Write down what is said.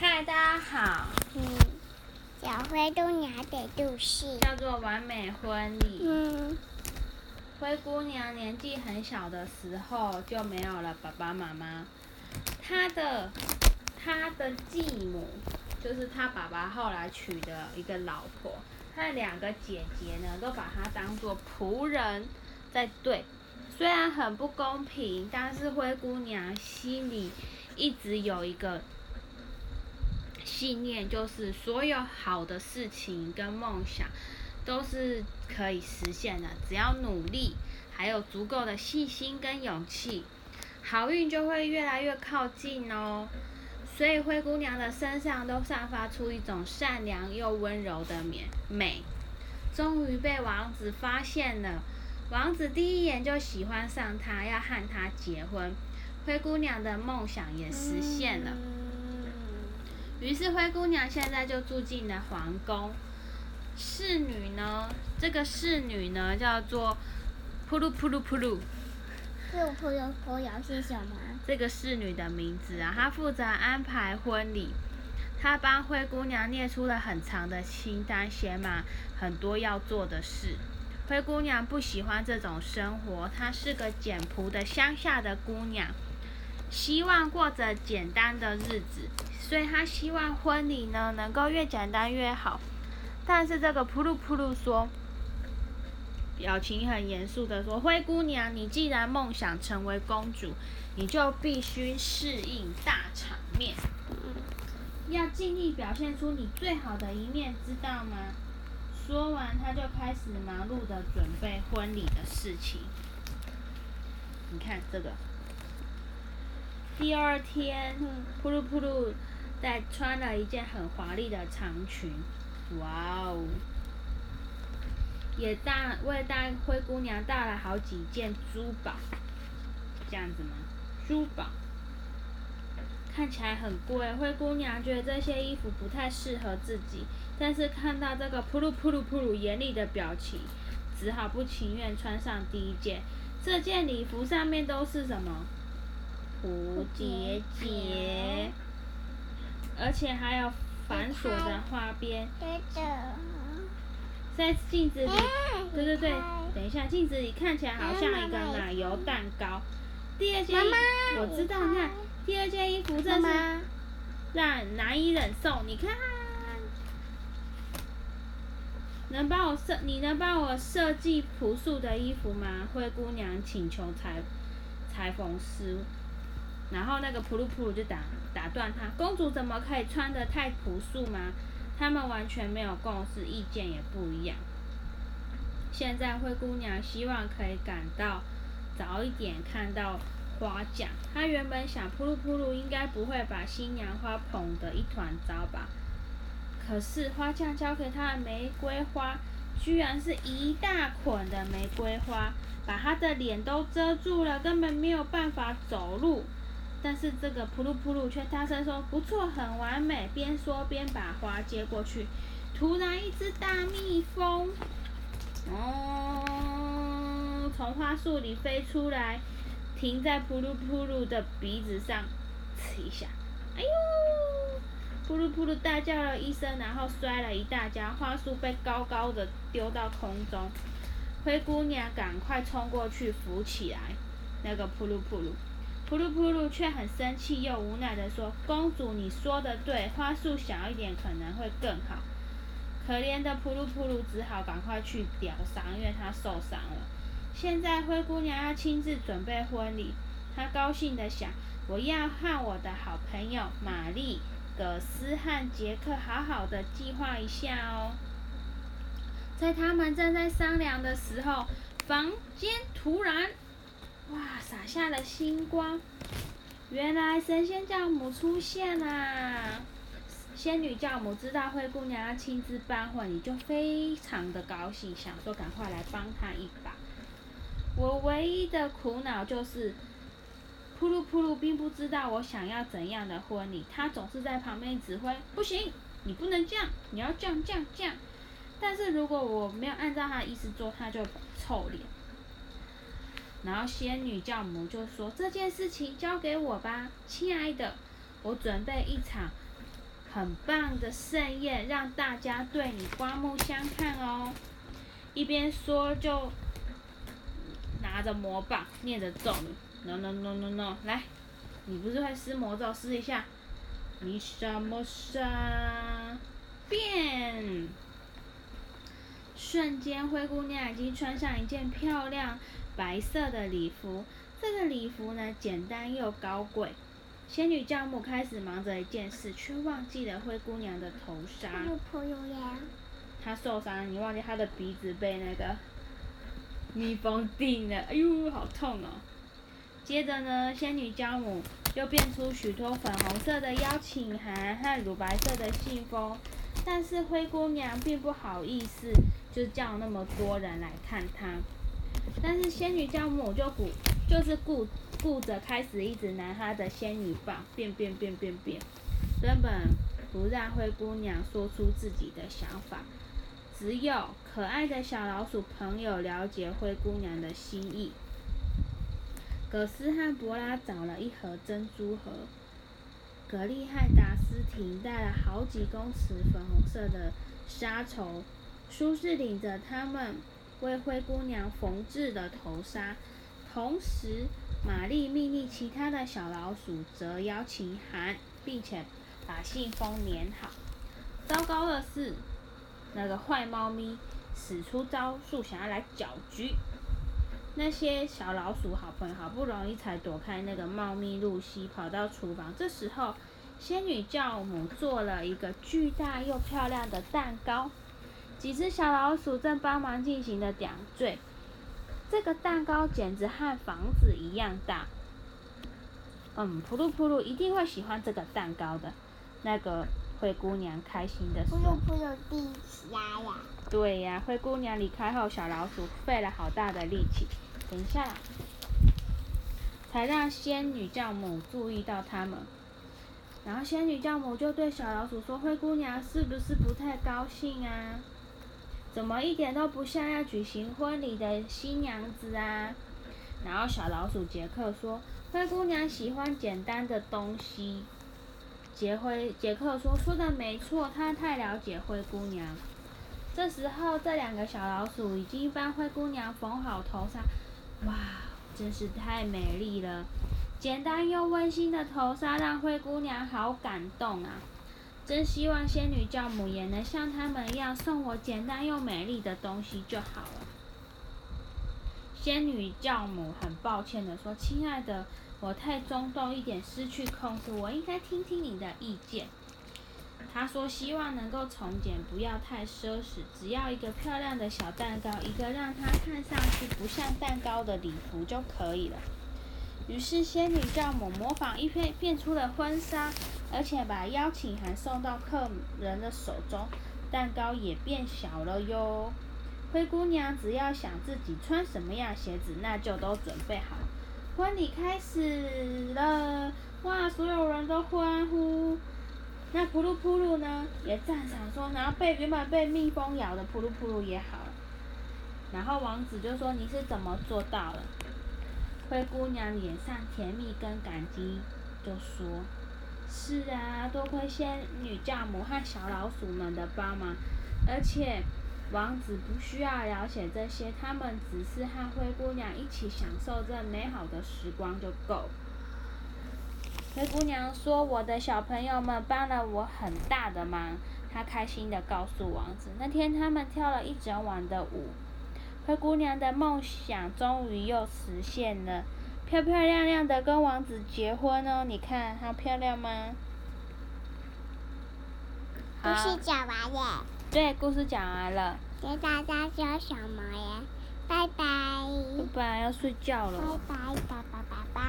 嗨，大家好，嗯，小灰姑娘的故事。叫做完美婚礼。嗯，灰姑娘年纪很小的时候就没有了爸爸妈妈，她的她的继母就是她爸爸后来娶的一个老婆，她的两个姐姐呢都把她当做仆人在对，虽然很不公平，但是灰姑娘心里一直有一个信念，就是所有好的事情跟梦想都是可以实现的，只要努力，还有足够的信心跟勇气，好运就会越来越靠近哦。所以灰姑娘的身上都散发出一种善良又温柔的美美。终于被王子发现了，王子第一眼就喜欢上她，要和她结婚。灰姑娘的梦想也实现了。于是灰姑娘现在就住进了皇宫。侍女呢，这个侍女呢叫做噗噜噗噜噗噜，这个是什么？这个侍女的名字啊，她负责安排婚礼。她帮灰姑娘列出了很长的清单，写满很多要做的事。灰姑娘不喜欢这种生活，她是个简朴的乡下的姑娘，希望过着简单的日子，所以他希望婚礼呢能够越简单越好。但是这个噗噜噗噜说，表情很严肃的说：“灰姑娘，你既然梦想成为公主，你就必须适应大场面，要尽力表现出你最好的一面，知道吗？”说完，他就开始忙碌的准备婚礼的事情。你看这个，第二天，噗噜噗噜再穿了一件很华丽的长裙，哇哦！也带为带灰姑娘带了好几件珠宝，这样子吗？珠宝看起来很贵，灰姑娘觉得这些衣服不太适合自己，但是看到这个噗噜噗噜噗噜严厉的表情，只好不情愿穿上第一件。这件礼服上面都是什么？蝴蝶结，而且还有繁琐的花边。在镜子里，哎对对对，等一下，镜子里看起来好像一个奶油蛋糕。第二件衣妈妈我知道，你你看第二件衣服妈真是妈，让难以忍受。你看，能帮我设？你能帮我设计朴素的衣服吗？灰姑娘请求裁裁缝师。然后那个普鲁普鲁就打打断他，公主怎么可以穿的太朴素吗？他们完全没有共识，意见也不一样。现在灰姑娘希望可以赶到早一点看到花匠。她原本想噗噜噗噜应该不会把新娘花捧得一团糟吧？可是花匠交给她的玫瑰花，居然是一大捆的玫瑰花，把她的脸都遮住了，根本没有办法走路。但是这个噗噜噗噜却大声说：“不错，很完美。”边说边把花接过去。突然，一只大蜜蜂，哦，从花束里飞出来，停在噗噜噗噜的鼻子上，呲一下，哎呦！噗噜噗噜大叫了一声，然后摔了一大跤，花束被高高的丢到空中。灰姑娘赶快冲过去扶起来那个噗噜噗噜。噗噜噗噜却很生气又无奈的说：“公主，你说的对，花束小一点可能会更好。”可怜的噗噜噗噜只好赶快去疗伤，因为他受伤了。现在灰姑娘要亲自准备婚礼，她高兴的想：“我要和我的好朋友玛丽、葛斯和杰克好好的计划一下哦。”在他们正在商量的时候，房间突然哇，洒下了星光。原来神仙教母出现啦！仙女教母知道灰姑娘要亲自办婚礼，就非常的高兴，想说赶快来帮她一把。我唯一的苦恼就是，噗噜噗噜并不知道我想要怎样的婚礼，她总是在旁边指挥，不行，你不能这样，你要这样这样这样。但是如果我没有按照她的意思做，她就臭脸。然后仙女教母就说：“这件事情交给我吧，亲爱的，我准备一场很棒的盛宴，让大家对你刮目相看哦。一边说就拿着魔棒念着咒语，no no no no no，来，你不是会施魔咒，施一下，你什么杀变？瞬间，灰姑娘已经穿上一件漂亮白色的礼服。这个礼服呢，简单又高贵。仙女教母开始忙着一件事，却忘记了灰姑娘的头纱。她受伤了，你忘记她的鼻子被那个蜜蜂叮了，哎呦，好痛哦！接着呢，仙女教母又变出许多粉红色的邀请函和乳白色的信封，但是灰姑娘并不好意思，就叫那么多人来看她。但是仙女教母就顾，就是顾顾着开始一直拿她的仙女棒变变变变变，根本不让灰姑娘说出自己的想法。只有可爱的小老鼠朋友了解灰姑娘的心意。葛斯和博拉找了一盒珍珠盒，格利和达斯汀带了好几公尺粉红色的纱绸，舒适领着他们为灰姑娘缝制的头纱。同时，玛丽命令其他的小老鼠折邀请函，并且把信封粘好。糟糕的是。那个坏猫咪使出招数，想要来搅局。那些小老鼠好朋友好不容易才躲开那个猫咪露西，跑到厨房。这时候，仙女教母做了一个巨大又漂亮的蛋糕，几只小老鼠正帮忙进行的点缀。这个蛋糕简直和房子一样大。嗯，噗噜噗噜一定会喜欢这个蛋糕的。那个。灰姑娘开心的说：“扑噜地下呀。”对呀，灰姑娘离开后，小老鼠费了好大的力气，等一下，才让仙女教母注意到他们。然后仙女教母就对小老鼠说：“灰姑娘是不是不太高兴啊？怎么一点都不像要举行婚礼的新娘子啊？”然后小老鼠杰克说：“灰姑娘喜欢简单的东西。”杰灰杰克说：“说的没错，他太了解灰姑娘。”这时候，这两个小老鼠已经帮灰姑娘缝好头纱。哇，真是太美丽了！简单又温馨的头纱让灰姑娘好感动啊！真希望仙女教母也能像他们一样送我简单又美丽的东西就好了。仙女教母很抱歉的说：“亲爱的。”我太冲动一点，失去控制。我应该听听你的意见。她说：“希望能够从简，不要太奢侈，只要一个漂亮的小蛋糕，一个让它看上去不像蛋糕的礼服就可以了。”于是仙女教母模仿一片变出了婚纱，而且把邀请函送到客人的手中，蛋糕也变小了哟。灰姑娘只要想自己穿什么样鞋子，那就都准备好。婚礼开始了，哇！所有人都欢呼。那噗噜噗噜呢，也赞赏说，然后被原本被蜜蜂咬的噗噜噗噜也好了。然后王子就说：“你是怎么做到的？”灰姑娘脸上甜蜜跟感激，就说：“是啊，多亏仙女教母和小老鼠们的帮忙，而且。”王子不需要了解这些，他们只是和灰姑娘一起享受这美好的时光就够。灰姑娘说：“我的小朋友们帮了我很大的忙。”她开心的告诉王子：“那天他们跳了一整晚的舞，灰姑娘的梦想终于又实现了，漂漂亮亮的跟王子结婚哦！你看，她漂亮吗？”故事讲完了。对，故事讲完了。给大家说什么呀？拜拜。拜拜，要睡觉了。拜拜，拜拜，拜拜。